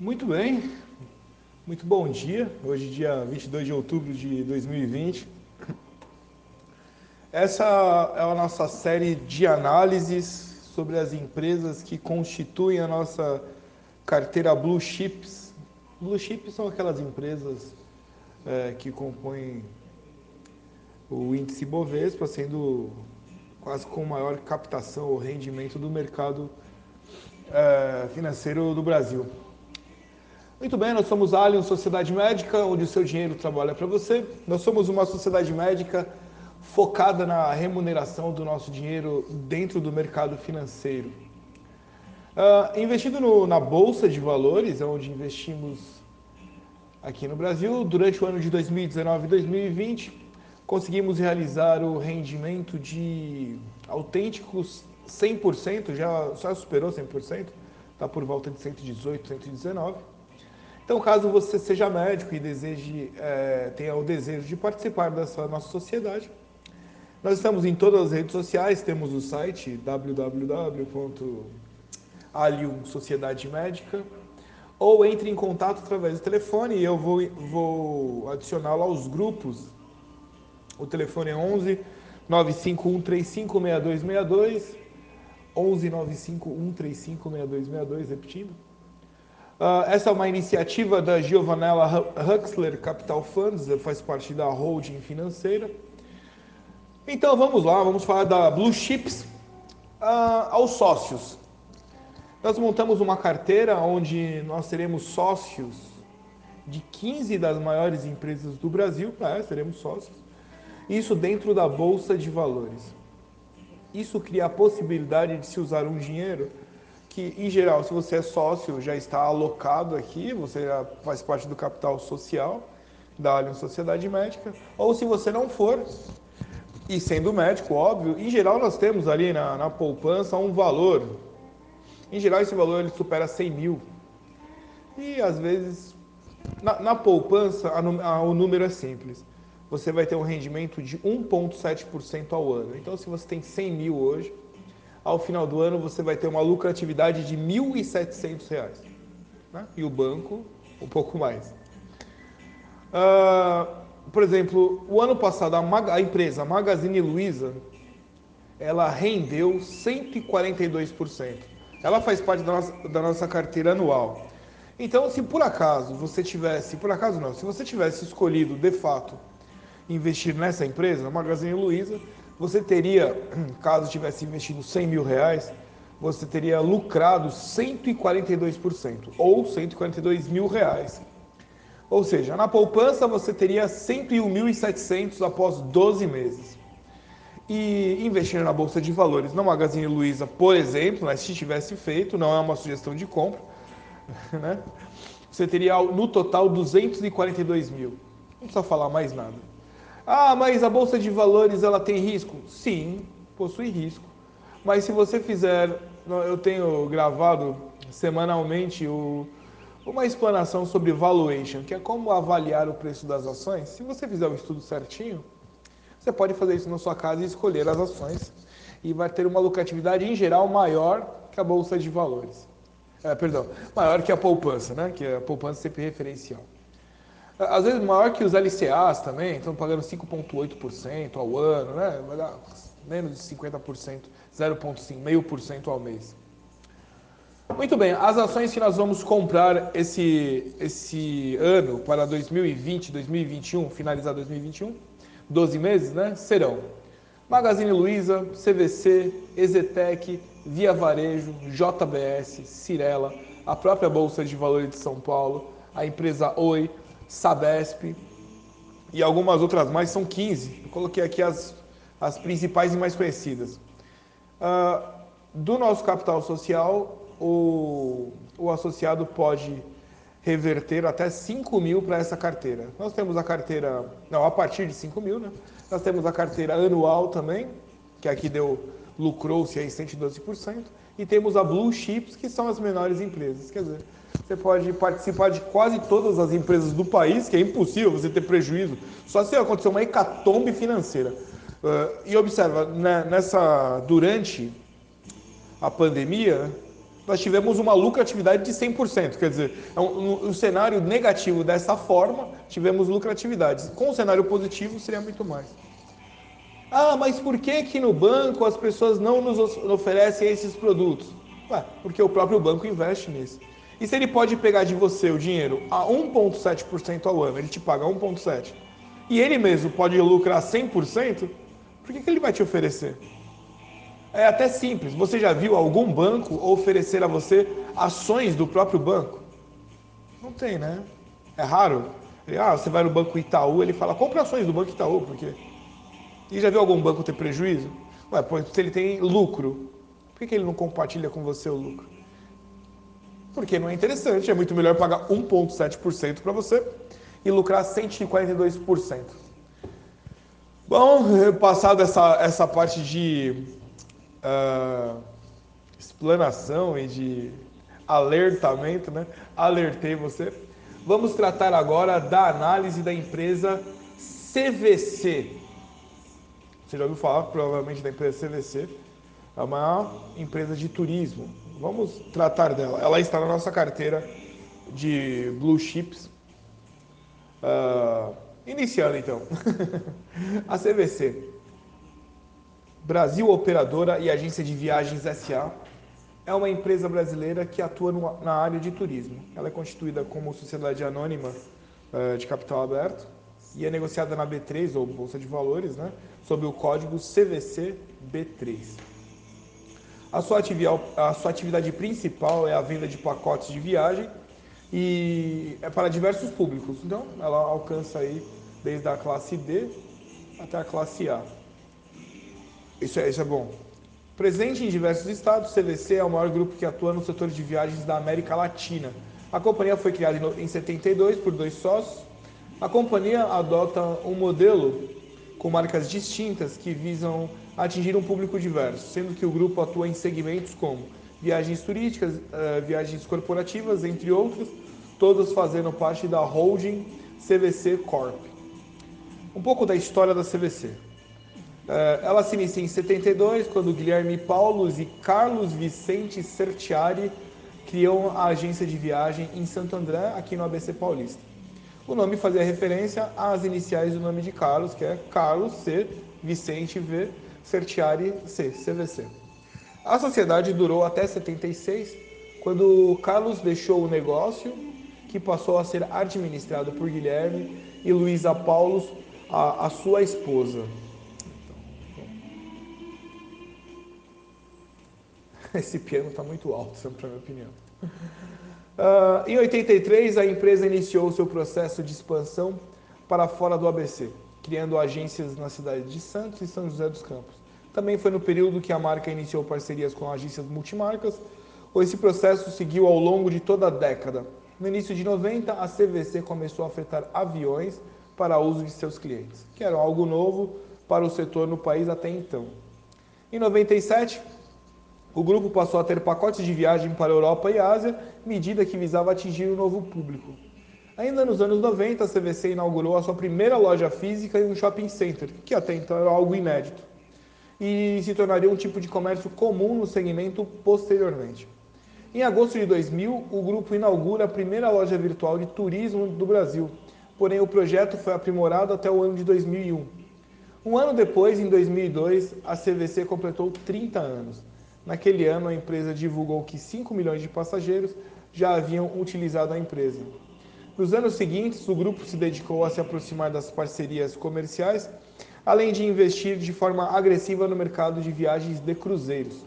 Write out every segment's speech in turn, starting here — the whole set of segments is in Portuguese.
Muito bem, muito bom dia. Hoje, dia 22 de outubro de 2020. Essa é a nossa série de análises sobre as empresas que constituem a nossa carteira Blue Chips. Blue Chips são aquelas empresas é, que compõem o índice Bovespa, sendo quase com maior captação ou rendimento do mercado é, financeiro do Brasil. Muito bem, nós somos a Allianz Sociedade Médica, onde o seu dinheiro trabalha para você. Nós somos uma sociedade médica focada na remuneração do nosso dinheiro dentro do mercado financeiro. Uh, investindo no, na Bolsa de Valores, onde investimos aqui no Brasil, durante o ano de 2019 e 2020, conseguimos realizar o rendimento de autênticos 100%, já, já superou 100%, está por volta de 118, 119. Então, caso você seja médico e deseje, é, tenha o desejo de participar dessa nossa sociedade, nós estamos em todas as redes sociais, temos o site www.alium ou entre em contato através do telefone e eu vou, vou adicioná-lo aos grupos. O telefone é 11 951 356262, 11 951 356262, repetindo. Uh, essa é uma iniciativa da Giovanella Huxler Capital Funds, faz parte da holding financeira. Então vamos lá, vamos falar da Blue Chips uh, aos sócios. Nós montamos uma carteira onde nós teremos sócios de 15 das maiores empresas do Brasil, é, seremos sócios. Isso dentro da Bolsa de Valores. Isso cria a possibilidade de se usar um dinheiro que, em geral, se você é sócio, já está alocado aqui, você já faz parte do capital social da Allianz Sociedade Médica, ou se você não for, e sendo médico, óbvio, em geral nós temos ali na, na poupança um valor. Em geral, esse valor ele supera 100 mil. E às vezes, na, na poupança, a, a, o número é simples. Você vai ter um rendimento de 1,7% ao ano. Então, se você tem 100 mil hoje, ao final do ano você vai ter uma lucratividade de R$ 1.700. Né? E o banco, um pouco mais. Uh, por exemplo, o ano passado a, a empresa Magazine Luiza ela rendeu 142%. Ela faz parte da nossa, da nossa carteira anual. Então, se por acaso você tivesse, por acaso não, se você tivesse escolhido de fato investir nessa empresa, Magazine Luiza, você teria, caso tivesse investido 100 mil reais, você teria lucrado 142%, ou 142 mil reais. Ou seja, na poupança você teria 101.700 após 12 meses. E investir na Bolsa de Valores, na Magazine Luiza, por exemplo, né, se tivesse feito, não é uma sugestão de compra, né, você teria no total 242 mil. Não precisa falar mais nada. Ah, mas a bolsa de valores ela tem risco? Sim, possui risco. Mas se você fizer, eu tenho gravado semanalmente o, uma explanação sobre valuation, que é como avaliar o preço das ações. Se você fizer o estudo certinho, você pode fazer isso na sua casa e escolher as ações e vai ter uma lucratividade em geral maior que a bolsa de valores. É, perdão, maior que a poupança, né? Que a poupança é sempre referencial. Às vezes maior que os LCAs também, estão pagando 5,8% ao ano, né? Vai dar menos de 50%, 0,5%, meio por cento ao mês. Muito bem, as ações que nós vamos comprar esse, esse ano para 2020, 2021, finalizar 2021, 12 meses, né? Serão Magazine Luiza, CVC, Ezetec, Via Varejo, JBS, Cirela, a própria Bolsa de Valores de São Paulo, a empresa Oi, Sabesp e algumas outras mais, são 15. Eu coloquei aqui as, as principais e mais conhecidas. Uh, do nosso capital social, o, o associado pode reverter até 5 mil para essa carteira. Nós temos a carteira, não, a partir de 5 mil, né? Nós temos a carteira anual também, que aqui deu, lucrou-se aí 112%, e temos a Blue Chips, que são as menores empresas. Quer dizer, você pode participar de quase todas as empresas do país, que é impossível você ter prejuízo, só se acontecer uma hecatombe financeira. Uh, e observa, né, nessa, durante a pandemia, nós tivemos uma lucratividade de 100%. Quer dizer, é um, um cenário negativo dessa forma, tivemos lucratividades. Com o cenário positivo, seria muito mais. Ah, mas por que que no banco as pessoas não nos oferecem esses produtos? Ué, porque o próprio banco investe nisso. E se ele pode pegar de você o dinheiro a 1,7% ao ano, ele te paga 1,7%, e ele mesmo pode lucrar 100%, por que, que ele vai te oferecer? É até simples. Você já viu algum banco oferecer a você ações do próprio banco? Não tem, né? É raro. ah, você vai no Banco Itaú, ele fala, compra ações do Banco Itaú, por quê? E já viu algum banco ter prejuízo? Ué, se ele tem lucro, por que, que ele não compartilha com você o lucro? Porque não é interessante, é muito melhor pagar 1,7% para você e lucrar 142%. Bom, passado essa, essa parte de uh, explanação e de alertamento, né? Alertei você. Vamos tratar agora da análise da empresa CVC. Você já ouviu falar provavelmente da empresa CVC? É uma empresa de turismo. Vamos tratar dela. Ela está na nossa carteira de blue chips. Uh, iniciando então. a CVC Brasil Operadora e Agência de Viagens SA é uma empresa brasileira que atua na área de turismo. Ela é constituída como sociedade anônima eh, de capital aberto e é negociada na B3 ou Bolsa de Valores, né, sob o código CVC B3. A sua, a sua atividade principal é a venda de pacotes de viagem e é para diversos públicos. Então, ela alcança aí desde a classe D até a classe A. Isso é, isso é bom. Presente em diversos estados, CVC é o maior grupo que atua no setor de viagens da América Latina. A companhia foi criada em 72 por dois sócios. A companhia adota um modelo com marcas distintas que visam atingir um público diverso, sendo que o grupo atua em segmentos como viagens turísticas, eh, viagens corporativas, entre outros, todos fazendo parte da holding CVC Corp. Um pouco da história da CVC. Eh, ela se inicia em 72, quando Guilherme Paulos e Carlos Vicente Certiari criam a agência de viagem em Santo André, aqui no ABC Paulista. O nome fazia referência às iniciais do nome de Carlos, que é Carlos C. Vicente V. Certiari C. CVC. A sociedade durou até 76, quando Carlos deixou o negócio, que passou a ser administrado por Guilherme e Luísa Paulos, a, a sua esposa. Esse piano está muito alto, sempre é a minha opinião. Uh, em 83, a empresa iniciou seu processo de expansão para fora do ABC, criando agências na cidade de Santos e São José dos Campos. Também foi no período que a marca iniciou parcerias com agências multimarcas. Esse processo seguiu ao longo de toda a década. No início de 90, a CVC começou a afetar aviões para uso de seus clientes, que era algo novo para o setor no país até então. Em 97, o grupo passou a ter pacotes de viagem para a Europa e Ásia, medida que visava atingir um novo público. Ainda nos anos 90, a CVC inaugurou a sua primeira loja física em um shopping center, que até então era algo inédito, e se tornaria um tipo de comércio comum no segmento posteriormente. Em agosto de 2000, o grupo inaugura a primeira loja virtual de turismo do Brasil, porém o projeto foi aprimorado até o ano de 2001. Um ano depois, em 2002, a CVC completou 30 anos Naquele ano, a empresa divulgou que 5 milhões de passageiros já haviam utilizado a empresa. Nos anos seguintes, o grupo se dedicou a se aproximar das parcerias comerciais, além de investir de forma agressiva no mercado de viagens de cruzeiros.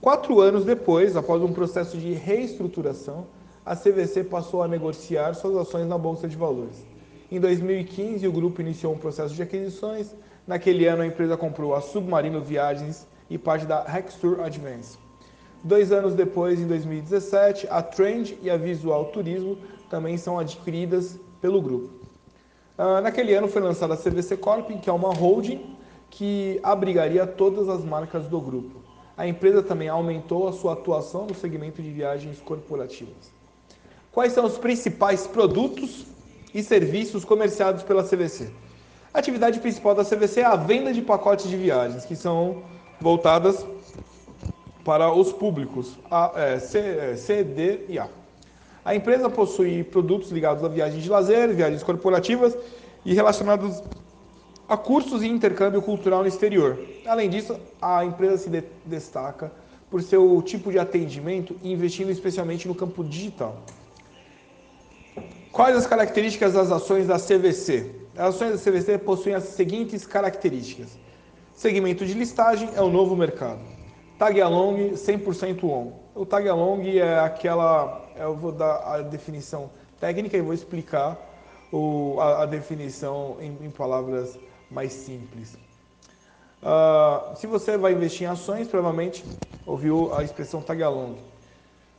Quatro anos depois, após um processo de reestruturação, a CVC passou a negociar suas ações na Bolsa de Valores. Em 2015, o grupo iniciou um processo de aquisições Naquele ano, a empresa comprou a Submarino Viagens e parte da Rextour Advance. Dois anos depois, em 2017, a Trend e a Visual Turismo também são adquiridas pelo grupo. Uh, naquele ano foi lançada a CVC Corp, que é uma holding que abrigaria todas as marcas do grupo. A empresa também aumentou a sua atuação no segmento de viagens corporativas. Quais são os principais produtos e serviços comerciados pela CVC? A atividade principal da CVC é a venda de pacotes de viagens, que são voltadas para os públicos A, é, C, é, D e A. A empresa possui produtos ligados a viagens de lazer, viagens corporativas e relacionados a cursos e intercâmbio cultural no exterior. Além disso, a empresa se de destaca por seu tipo de atendimento e investindo especialmente no campo digital. Quais as características das ações da CVC? As ações da CVC possuem as seguintes características. Segmento de listagem é o novo mercado. Tag along 100% on. O tag along é aquela, eu vou dar a definição técnica e vou explicar o, a, a, definição em, em palavras mais simples. Uh, se você vai investir em ações, provavelmente ouviu a expressão tag along.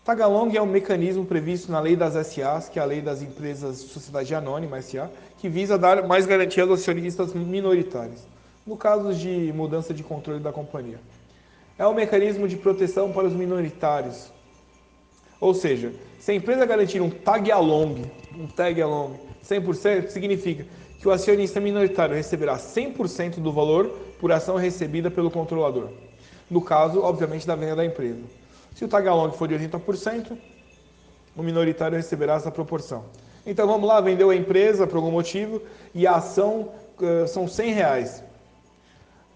Tag along é um mecanismo previsto na lei das SAs, que é a lei das empresas de sociedade anônima, SA, que visa dar mais garantia aos acionistas minoritários, no caso de mudança de controle da companhia. É um mecanismo de proteção para os minoritários. Ou seja, se a empresa garantir um tag along, um tag along 100%, significa que o acionista minoritário receberá 100% do valor por ação recebida pelo controlador. No caso, obviamente, da venda da empresa. Se o tag along for de 80%, o minoritário receberá essa proporção. Então vamos lá, vendeu a empresa por algum motivo e a ação uh, são 100 reais.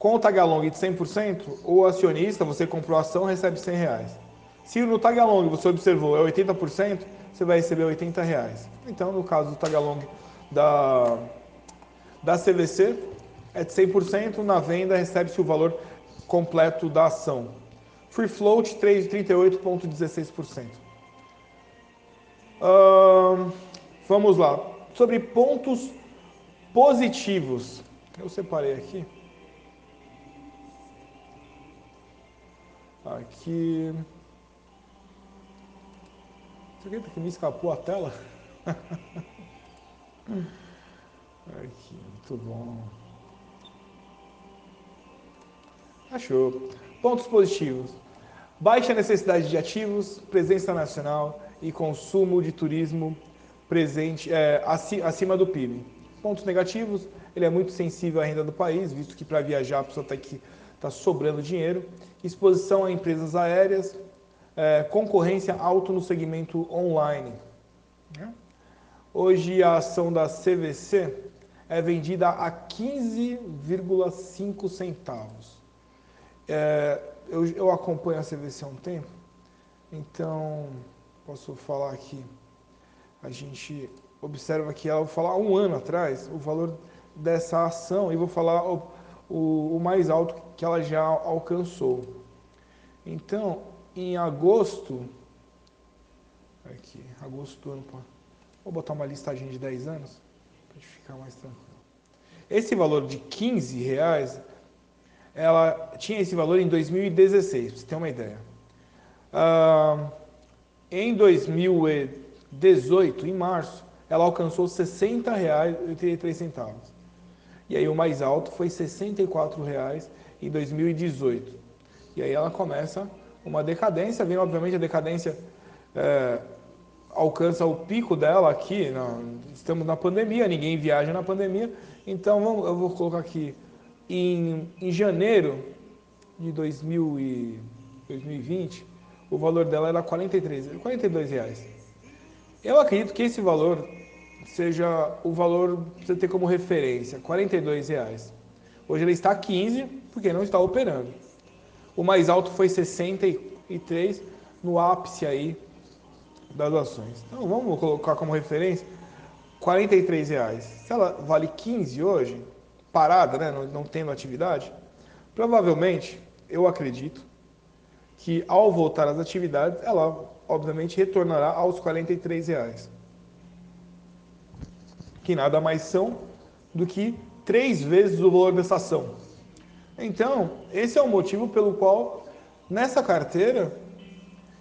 Com o tag along de 100%, o acionista, você comprou a ação, recebe 100 reais. Se no tag along você observou é 80%, você vai receber 80 reais. Então, no caso do tag along da da CVC é de 100%, na venda recebe-se o valor completo da ação. Free float 38,16%. Uh, vamos lá. Sobre pontos positivos. Eu separei aqui. Aqui. Acredita que me escapou a tela? Aqui, muito bom. Achou. Pontos positivos. Baixa necessidade de ativos, presença nacional e consumo de turismo presente é, acima do PIB. Pontos negativos, ele é muito sensível à renda do país, visto que para viajar a pessoa está aqui está sobrando dinheiro. Exposição a empresas aéreas, é, concorrência alto no segmento online. Né? Hoje a ação da CVC é vendida a 15,5 centavos. É, eu, eu, acompanho a CVC há um tempo, então posso falar aqui. A gente observa que ela, vou falar um ano atrás, o valor dessa ação e vou falar o, o, mais alto que ela já alcançou. Então, em agosto, aqui, agosto do ano, vou botar uma listagem de 10 anos, para ficar mais tranquilo. Esse valor de 15 reais, ela tinha esse valor em 2016, para você ter uma ideia. Em 2018, em março, ela alcançou R$ 60,83. E aí o mais alto foi R$ 64,00 em 2018. E aí ela começa uma decadência, vem obviamente a decadência é, alcança o pico dela aqui, estamos na pandemia, ninguém viaja na pandemia, então vamos, eu vou colocar aqui, em, em janeiro de 2000 e 2020, o valor dela era 43, 42 reais. Eu acredito que esse valor seja o valor que você ter como referência, 42 reais. Hoje ele está a 15 porque não está operando. O mais alto foi 63 no ápice aí das ações. Então vamos colocar como referência 43 reais. Se ela vale 15 hoje, parada, né, não, não tendo atividade, provavelmente, eu acredito, que ao voltar às atividades, ela obviamente retornará aos 43 reais. Que nada mais são do que três vezes o valor dessa ação. Então, esse é o motivo pelo qual nessa carteira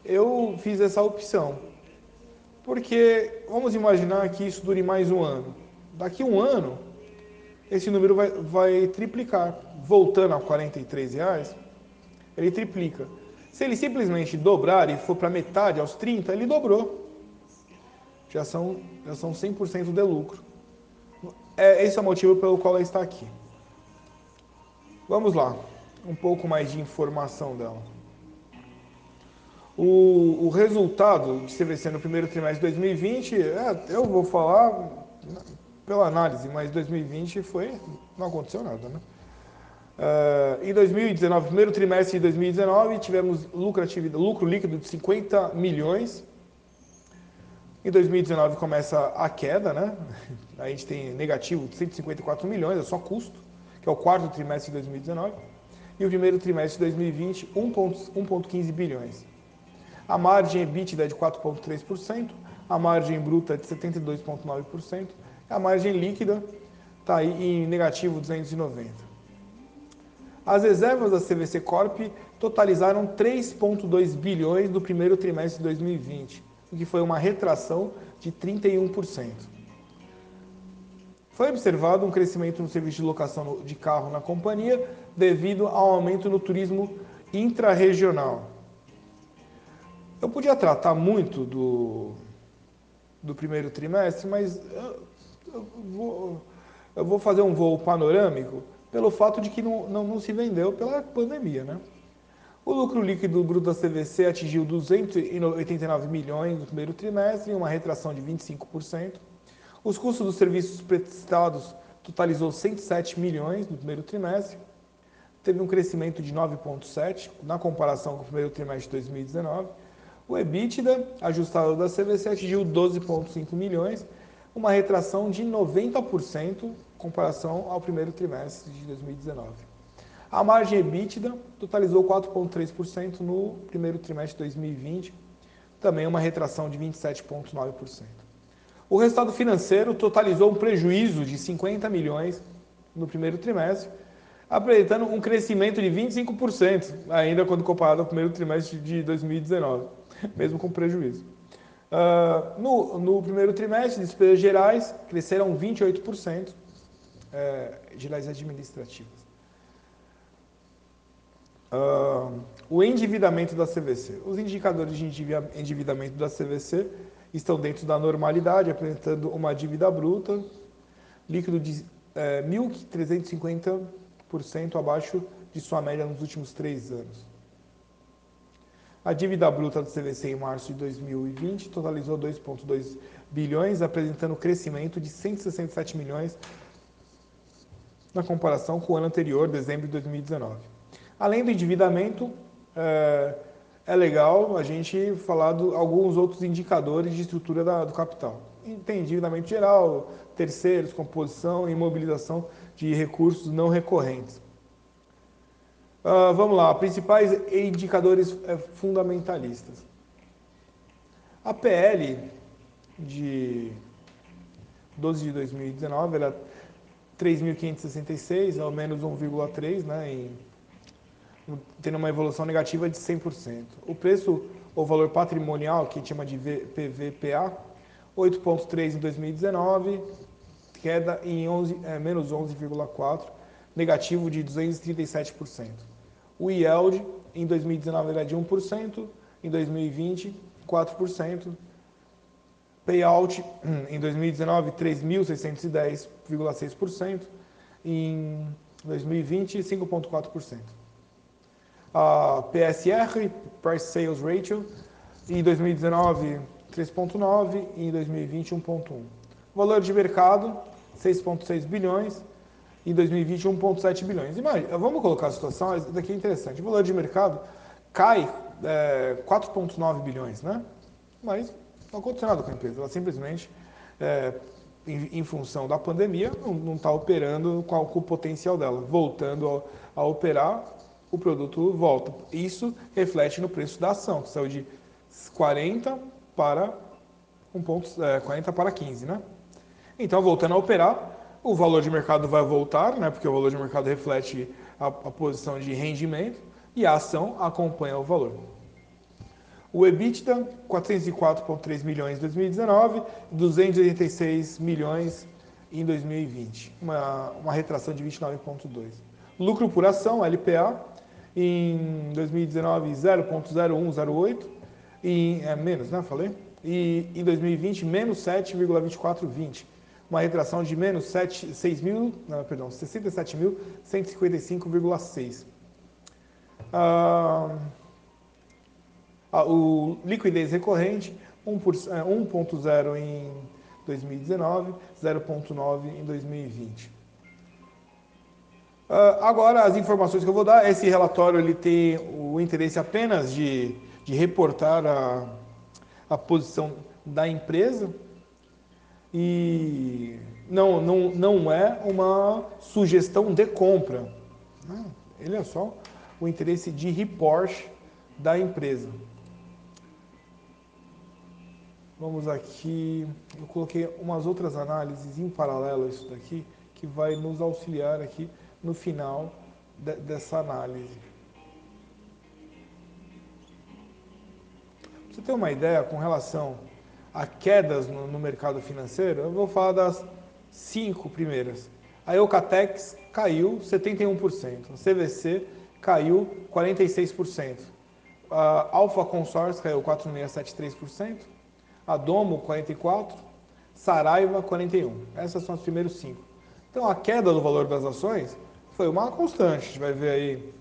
eu fiz essa opção. Porque vamos imaginar que isso dure mais um ano. Daqui um ano, esse número vai, vai triplicar. Voltando a 43 reais, ele triplica. Se ele simplesmente dobrar e for para metade, aos 30, ele dobrou. Já são, já são 100% de lucro. É, esse é o motivo pelo qual ela está aqui. Vamos lá, um pouco mais de informação dela. O, o resultado de CVC no primeiro trimestre de 2020, é, eu vou falar pela análise, mas 2020 foi, não aconteceu nada, né? Uh, em 2019, primeiro trimestre de 2019, tivemos lucro líquido de 50 milhões. Em 2019 começa a queda, né? A gente tem negativo de 154 milhões, é só custo, que é o quarto trimestre de 2019. E o primeiro trimestre de 2020, 1,15 bilhões. A margem EBITDA é de 4,3%, a margem bruta é de 72,9%, a margem líquida está aí em negativo 290. As reservas da CVC Corp totalizaram 3,2 bilhões no primeiro trimestre de 2020, o que foi uma retração de 31%. Foi observado um crescimento no serviço de locação de carro na companhia devido ao aumento no turismo intrarregional. Eu podia tratar muito do, do primeiro trimestre, mas eu, eu, vou, eu vou fazer um voo panorâmico pelo fato de que não, não, não se vendeu pela pandemia, né? O lucro líquido bruto da CVC atingiu 289 milhões no primeiro trimestre, uma retração de 25%. Os custos dos serviços prestados totalizou 107 milhões no primeiro trimestre, teve um crescimento de 9,7% na comparação com o primeiro trimestre de 2019. O EBITDA ajustado da CVC atingiu 12,5 milhões, uma retração de 90% comparação ao primeiro trimestre de 2019. A margem EBITDA totalizou 4,3% no primeiro trimestre de 2020, também uma retração de 27,9%. O resultado financeiro totalizou um prejuízo de 50 milhões no primeiro trimestre, apresentando um crescimento de 25%, ainda quando comparado ao primeiro trimestre de 2019, mesmo com prejuízo. Uh, no, no primeiro trimestre, despesas gerais cresceram 28%, é, de leis administrativas. Uh, o endividamento da CVC. Os indicadores de endividamento da CVC estão dentro da normalidade, apresentando uma dívida bruta, líquido de é, 1.350% abaixo de sua média nos últimos três anos. A dívida bruta da CVC em março de 2020 totalizou 2,2 bilhões, apresentando crescimento de 167 milhões na comparação com o ano anterior, dezembro de 2019. Além do endividamento, é, é legal a gente falar de alguns outros indicadores de estrutura da, do capital. Tem endividamento geral, terceiros, composição e mobilização de recursos não recorrentes. Uh, vamos lá, principais indicadores é, fundamentalistas. A PL de 12 de 2019, ela 3.566, ao menos 1,3, né, em, tendo uma evolução negativa de 100%. O preço ou valor patrimonial, que a gente chama de PVPA, 8,3 em 2019, queda em 11, é, menos 11,4, negativo de 237%. O yield em 2019 era de 1%, em 2020 4%, Payout em 2019, 3.610,6%. Em 2020, 5,4%. A PSR, Price Sales Ratio, em 2019, 3,9% e em 2020, 1,1%. Valor de mercado, 6,6 bilhões. Em 2020, 1,7 bilhões. Imagina, vamos colocar a situação, isso daqui é interessante. O valor de mercado cai é, 4,9 bilhões, né? Mas não aconteceu nada com a empresa, ela simplesmente, é, em, em, função da pandemia, não está operando com, com, o potencial dela. Voltando a, a, operar, o produto volta. Isso reflete no preço da ação, que saiu de 40 para, um ponto, é, 40 para 15, né? Então, voltando a operar, o valor de mercado vai voltar, né? porque o valor de mercado reflete a, a posição de rendimento, e a ação acompanha o valor. O EBITDA, 404,3 milhões em 2019, 286 milhões em 2020, uma, uma retração de 29,2. Lucro por ação, LPA, em 2019, 0,0108, e é menos, né? Falei? E em 2020, menos 7,2420, uma retração de menos 7, 6 mil, perdão, 67.155,6. Ah, O liquidez recorrente, 1.0 em 2019, 0.9 em 2020. Ah, agora, as informações que eu vou dar, esse relatório ele tem o interesse apenas de, de reportar a, a posição da empresa e não, não, não é uma sugestão de compra. Ele é só o interesse de report da empresa. Vamos aqui, eu coloquei umas outras análises em paralelo a isso daqui, que vai nos auxiliar aqui no final de, dessa análise. Pra você ter uma ideia com relação a quedas no, no mercado financeiro, eu vou falar das cinco primeiras. A Eucatex caiu 71%, a CVC caiu 46%, a Alfa Consórcio caiu 4,673%, a Domo 44%, Saraiva 41%. Essas são as primeiras cinco. Então a queda do valor das ações foi uma constante. A gente vai ver aí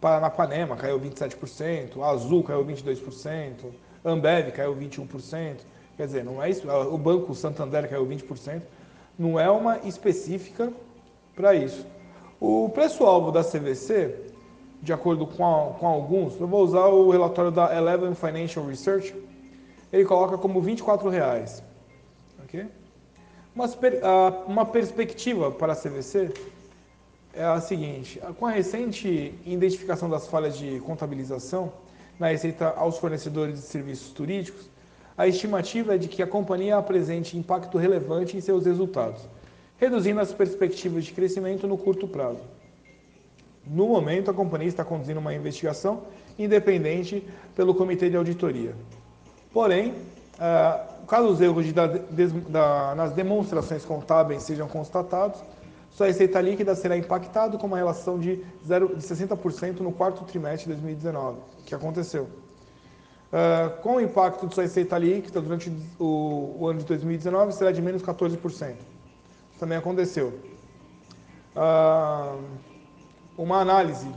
Paranapanema caiu 27%, Azul caiu 22%, Ambev caiu 21%. Quer dizer, não é isso, o Banco Santander caiu 20%, não é uma específica para isso. O preço-alvo da CVC, de acordo com, a, com alguns, eu vou usar o relatório da Eleven Financial Research, ele coloca como 24 reais, okay? uma, uma perspectiva para a CVC é a seguinte: com a recente identificação das falhas de contabilização na receita aos fornecedores de serviços turísticos, a estimativa é de que a companhia apresente impacto relevante em seus resultados, reduzindo as perspectivas de crescimento no curto prazo. No momento, a companhia está conduzindo uma investigação independente pelo Comitê de Auditoria. Porém, ah, caso os erros de, da, nas demonstrações contábeis sejam constatados, sua receita líquida será impactada com uma relação de, 0, de 60% no quarto trimestre de 2019, que aconteceu. Uh, com o impacto de sua receita líquida durante o, o, ano de 2019 será de menos 14%. Isso também aconteceu. Uh, uma análise.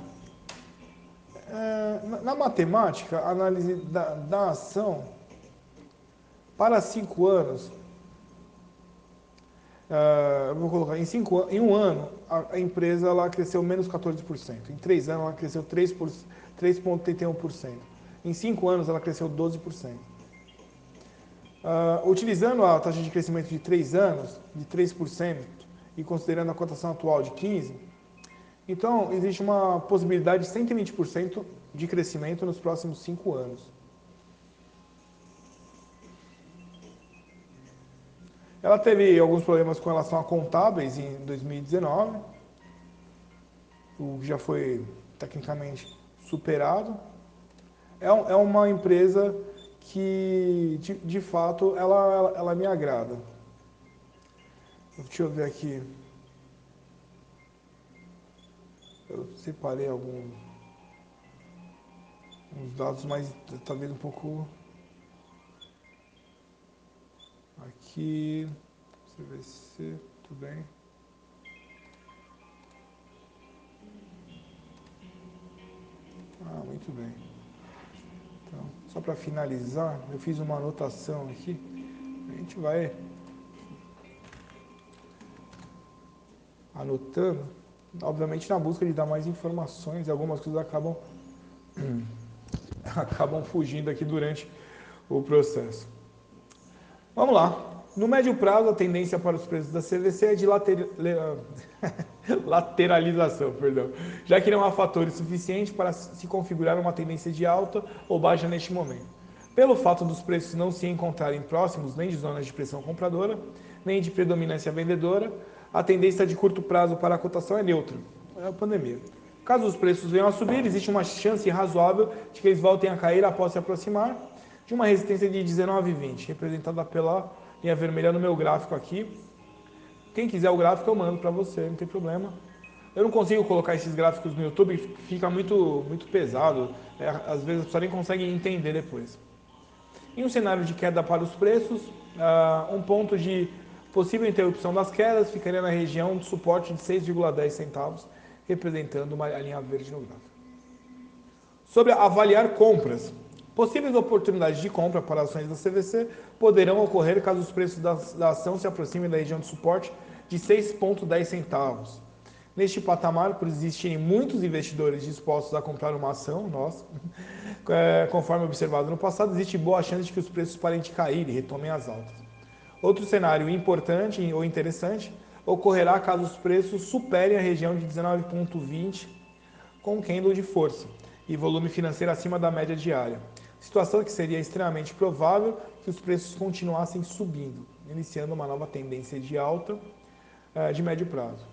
Uh, na, na, matemática, a análise da, da ação para cinco anos Uh, vou colocar, em, cinco, em um ano, a, a, empresa ela cresceu menos 14%. Em três anos, ela cresceu 3,31%. Em cinco anos, ela cresceu 12%. Uh, ah, utilizando a taxa de crescimento de três anos, de 3%, e considerando a cotação atual de 15%, então existe uma possibilidade de 120% de crescimento nos próximos cinco anos. Ela teve alguns problemas com relação a contábeis em 2019, o que já foi tecnicamente superado. É, é uma empresa que, de, de fato, ela, ela, ela, me agrada. Deixa eu ver aqui. Eu separei alguns uns dados mais, talvez um pouco aqui, CVC, tudo bem. Ah, muito bem. Então, só para finalizar, eu fiz uma anotação aqui. A gente vai anotando, obviamente na busca de dar mais informações, algumas coisas acabam acabam fugindo aqui durante o processo. Vamos lá. No médio prazo, a tendência para os preços da CVC é de later... lateralização, perdão, já que não há fatores suficientes para se configurar uma tendência de alta ou baixa neste momento. Pelo fato dos preços não se encontrarem próximos nem de zonas de pressão compradora, nem de predominância vendedora, a tendência de curto prazo para a cotação é neutra. É a pandemia. Caso os preços venham a subir, existe uma chance razoável de que eles voltem a cair após se aproximar de uma resistência de 19,20, representada pela linha vermelha no meu gráfico aqui. Quem quiser o gráfico eu mando para você, não tem problema. Eu não consigo colocar esses gráficos no YouTube, fica muito, muito pesado. É, às vezes a pessoa nem consegue entender depois. Em um cenário de queda para os preços, uh, um ponto de possível interrupção das quedas ficaria na região de suporte de 6,10 centavos, representando uma linha verde no gráfico. Sobre avaliar compras, Possíveis oportunidades de compra para ações da CVC poderão ocorrer caso os preços da, da ação se aproximem da região de suporte de 6,10 centavos. Neste patamar, por existirem muitos investidores dispostos a comprar uma ação, nós, é, conforme observado no passado, existe boa chance de que os preços parem de cair e retomem as altas. Outro cenário importante ou interessante ocorrerá caso os preços superem a região de 19,20 com candle de força e volume financeiro acima da média diária. Situação que seria extremamente provável que os preços continuassem subindo, iniciando uma nova tendência de alta é, de médio prazo.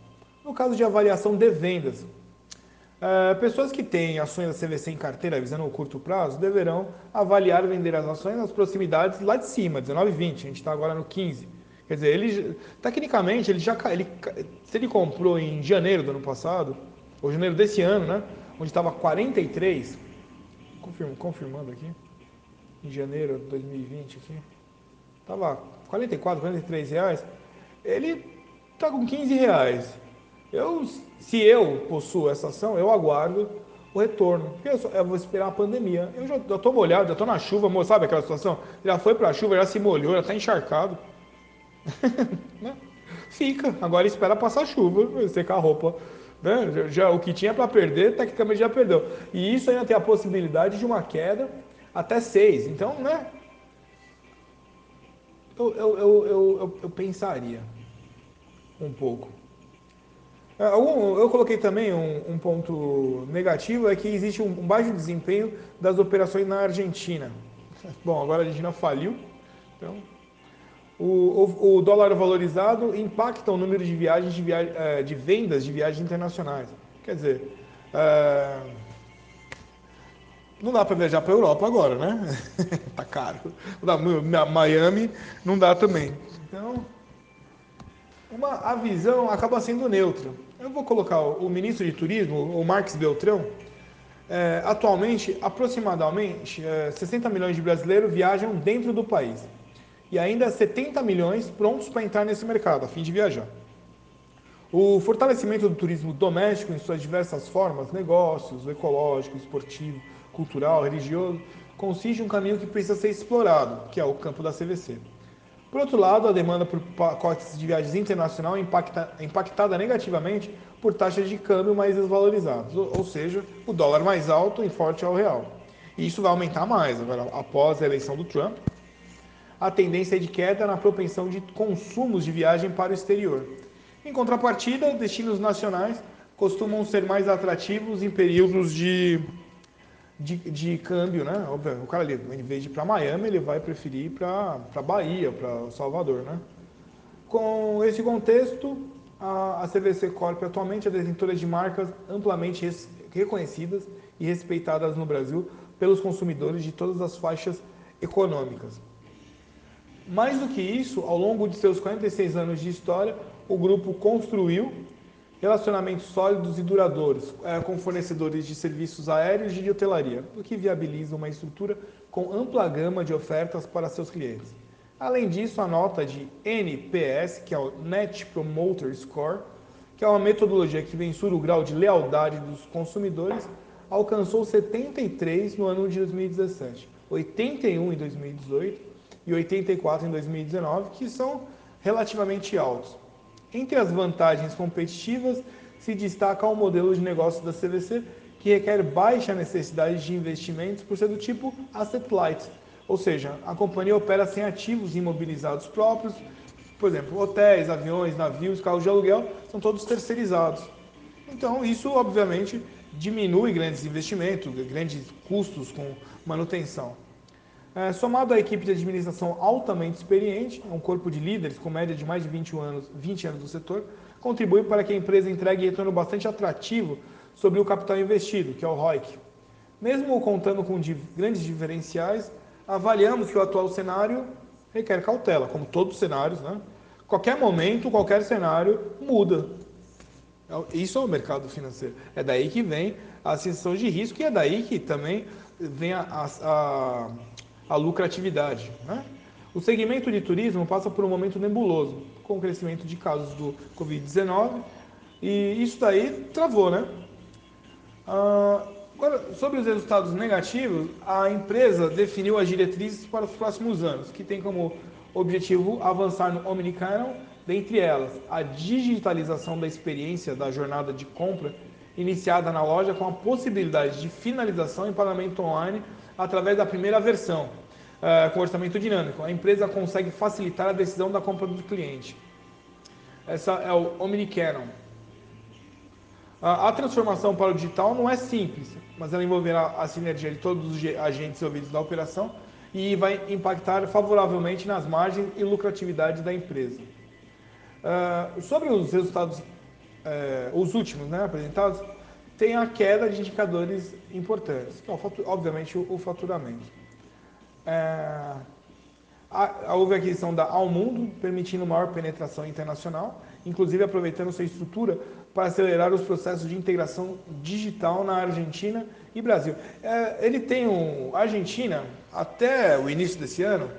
No caso de avaliação de vendas, uh, pessoas que têm ações da CVC em carteira visando o curto prazo deverão avaliar vender as ações nas proximidades lá de cima, 19 e 20. A gente está agora no 15. Quer dizer, ele, tecnicamente, ele já, ele, se ele comprou em janeiro do ano passado, ou janeiro desse ano, né, onde estava 43, confirma, confirmando aqui, em janeiro de 2020 aqui, estava 44, 43 reais, ele está com 15 reais. Eu, se eu possuo essa ação, eu aguardo o retorno. Porque eu, só, eu vou esperar a pandemia. Eu já estou molhado, já estou na chuva, sabe aquela situação? Já foi para a chuva, já se molhou, já está encharcado. Né? Fica. Agora espera passar chuva, secar a roupa. Né? Já, já, o que tinha para perder, tecnicamente já perdeu. E isso ainda tem a possibilidade de uma queda até 6. Então, né? Eu, eu, eu, eu, eu pensaria um pouco. É, eu coloquei também um, um, ponto negativo, é que existe um, um baixo desempenho das operações na Argentina. Bom, agora a Argentina faliu, então o, o, o, dólar valorizado impacta o número de viagens de, via, é, de vendas de viagens internacionais. Quer dizer, é, não dá para viajar para a Europa agora, né? tá caro. Miami não dá também. Então, uma, a visão acaba sendo neutra. Eu vou colocar o ministro de Turismo, o Marques Beltrão. É, atualmente, aproximadamente é, 60 milhões de brasileiros viajam dentro do país e ainda 70 milhões prontos para entrar nesse mercado, a fim de viajar. O fortalecimento do turismo doméstico em suas diversas formas, negócios, ecológico, esportivo, cultural, religioso, consiste em um caminho que precisa ser explorado, que é o campo da CVC. Por outro lado, a demanda por pacotes de viagens internacional é impacta, impactada negativamente por taxas de câmbio mais desvalorizadas, ou seja, o dólar mais alto e forte ao real. E isso vai aumentar mais agora após a eleição do Trump. A tendência é de queda na propensão de consumos de viagem para o exterior. Em contrapartida, destinos nacionais costumam ser mais atrativos em períodos de de, de câmbio, né? O cara ali, em vez de ir para Miami, ele vai preferir ir para Bahia, para Salvador, né? Com esse contexto, a, a CVC Corp atualmente é detentora de marcas amplamente res, reconhecidas e respeitadas no Brasil pelos consumidores de todas as faixas econômicas. Mais do que isso, ao longo de seus 46 anos de história, o grupo construiu relacionamentos sólidos e duradouros é, com fornecedores de serviços aéreos e de hotelaria, o que viabiliza uma estrutura com ampla gama de ofertas para seus clientes. Além disso, a nota de NPS, que é o Net Promoter Score, que é uma metodologia que mensura o grau de lealdade dos consumidores, alcançou 73 no ano de 2017, 81 em 2018 e 84 em 2019, que são relativamente altos. Entre as vantagens competitivas, se destaca o modelo de negócio da CVC, que requer baixa necessidade de investimentos por ser do tipo asset light, ou seja, a companhia opera sem ativos imobilizados próprios, por exemplo, hotéis, aviões, navios, carros de aluguel, são todos terceirizados. Então, isso obviamente diminui grandes investimentos, grandes custos com manutenção. É, somado à equipe de administração altamente experiente, um corpo de líderes com média de mais de 20 anos, 20 anos do setor, contribui para que a empresa entregue retorno bastante atrativo sobre o capital investido, que é o ROIC. Mesmo contando com grandes diferenciais, avaliamos que o atual cenário requer cautela, como todos os cenários, né? Qualquer momento, qualquer cenário muda. Isso é o mercado financeiro. É daí que vem a sensação de risco e é daí que também vem a, a, a a lucratividade. Né? O segmento de turismo passa por um momento nebuloso, com o crescimento de casos do Covid-19, e isso daí travou, né? Ah, Agora, sobre os resultados negativos, a empresa definiu as diretrizes para os próximos anos, que tem como objetivo avançar no Omnichannel, dentre elas a digitalização da experiência da jornada de compra iniciada na loja com a possibilidade de finalização e pagamento online através da primeira versão, uh, com orçamento dinâmico. A empresa consegue facilitar a decisão da compra do cliente. Essa é o Omnichannel. A transformação para o digital não é simples, mas ela envolverá a sinergia de todos os agentes envolvidos da operação e vai impactar favoravelmente nas margens e lucratividade da empresa. Uh, sobre os resultados, uh, os últimos né, apresentados, tem a queda de indicadores importantes, que é, obviamente, o faturamento. Uh, houve a aquisição da Almundo, permitindo maior penetração internacional, inclusive aproveitando sua estrutura para acelerar os processos de integração digital na Argentina e Brasil. É, ele tem um. A Argentina, até o início desse ano,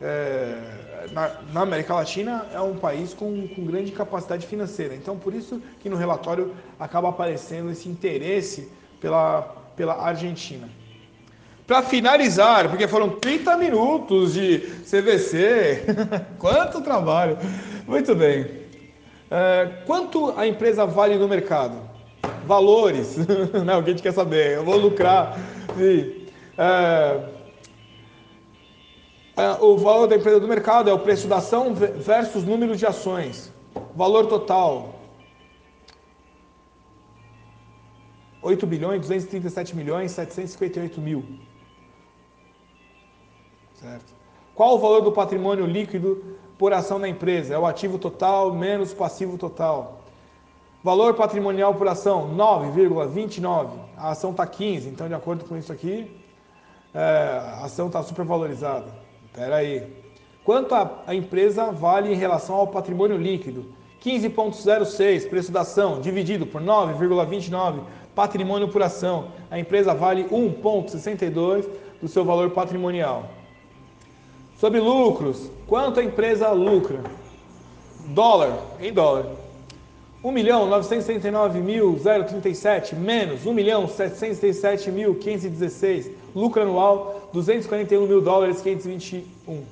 é, na, na, América Latina, é um país com, com grande capacidade financeira. Então, por isso que no relatório acaba aparecendo esse interesse pela, pela Argentina. Para finalizar, porque foram 30 minutos de CVC, quanto trabalho! Muito bem. É, quanto a empresa vale no mercado? Valores, né? o que a gente quer saber. Eu vou lucrar. É, é, o valor da empresa do mercado é o preço da ação versus número de ações. Valor total: 8 bilhões, 237 milhões, 758 mil. Certo. Qual o valor do patrimônio líquido por ação da empresa. É o ativo total menos o passivo total. Valor patrimonial por ação, 9,29. A ação está 15, então de acordo com isso aqui, é, a ação está supervalorizada. Espera aí. Quanto a, a empresa vale em relação ao patrimônio líquido? 15,06 preço da ação, dividido por 9,29 patrimônio por ação. A empresa vale 1,62 do seu valor patrimonial. Sobre lucros, quanto a empresa lucra? Dólar, em dólar. 1 milhão 969.037 menos 1 milhão 737.516. Lucro anual 241 mil dólares 521. Uh,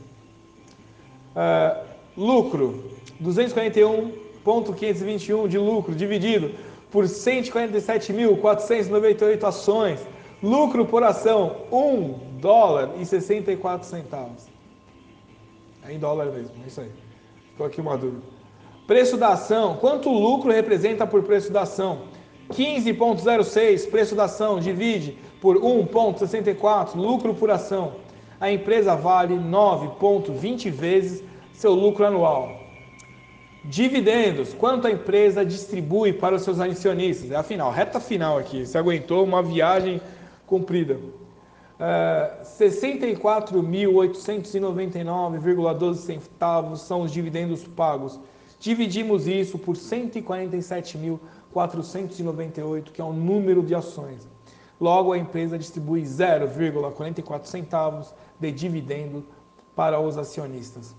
é, lucro 241.521 de lucro dividido por 147.498 ações. Lucro por ação 1 dólar e 64 centavos. É em dólar mesmo, é isso aí. Ficou aqui uma dúvida. Preço da ação. Quanto lucro representa por preço da ação? 15,06 preço da ação divide por 1,64 lucro por ação. A empresa vale 9,20 vezes seu lucro anual. Dividendos. Quanto a empresa distribui para os seus acionistas? É a final, reta final aqui. Você aguentou uma viagem comprida. 64.899,12 centavos são os dividendos pagos. Dividimos isso por 147.498, que é o número de ações. Logo, a empresa distribui 0,44 centavos de dividendo para os acionistas.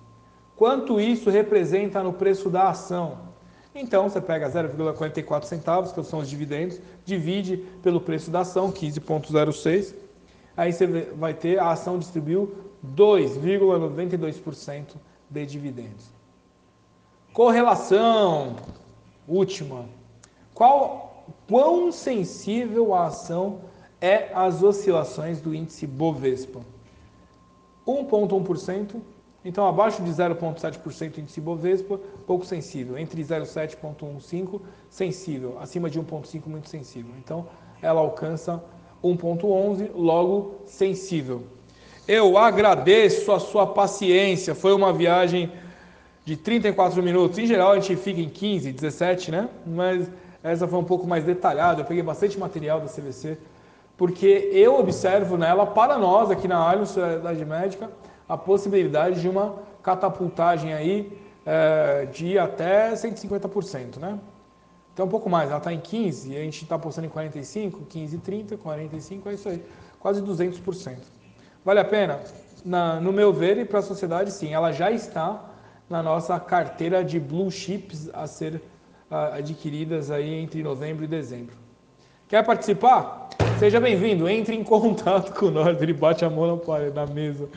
Quanto isso representa no preço da ação? Então, você pega 0,44 centavos, que são os dividendos, divide pelo preço da ação, 15,06 aí você vai ter a ação distribuiu 2,92% de dividendos. Correlação última. Qual quão sensível a ação é às oscilações do índice Bovespa? 1.1%, então abaixo de 0.7% índice Bovespa, pouco sensível, entre 0.7 e 1.15 sensível, acima de 1.5 muito sensível. Então ela alcança 1.11, logo sensível. Eu agradeço a sua paciência. Foi uma viagem de 34 minutos. Em geral, a gente fica em 15, 17, né? Mas essa foi um pouco mais detalhada. Eu peguei bastante material da CVC, porque eu observo nela, para nós aqui na área Sociedade Médica, a possibilidade de uma catapultagem aí é, de até 150%, né? Então um pouco mais, ela está em 15 e a gente está apostando em 45, 15, 30, 45, é isso aí, quase 200%. Vale a pena? Na, no meu ver e para a sociedade, sim, ela já está na nossa carteira de blue chips a ser adquiridas aí entre novembro e dezembro. Quer participar? Seja bem-vindo, entre em contato com nós. Ele bate a mão na mesa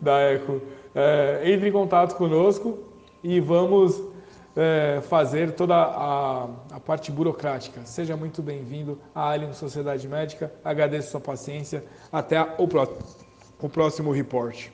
da Eco. É, entre em contato conosco e vamos é, fazer toda a, a, parte burocrática. Seja muito bem-vindo à Alien Sociedade Médica. Agradeço sua paciência. Até o, o próximo report.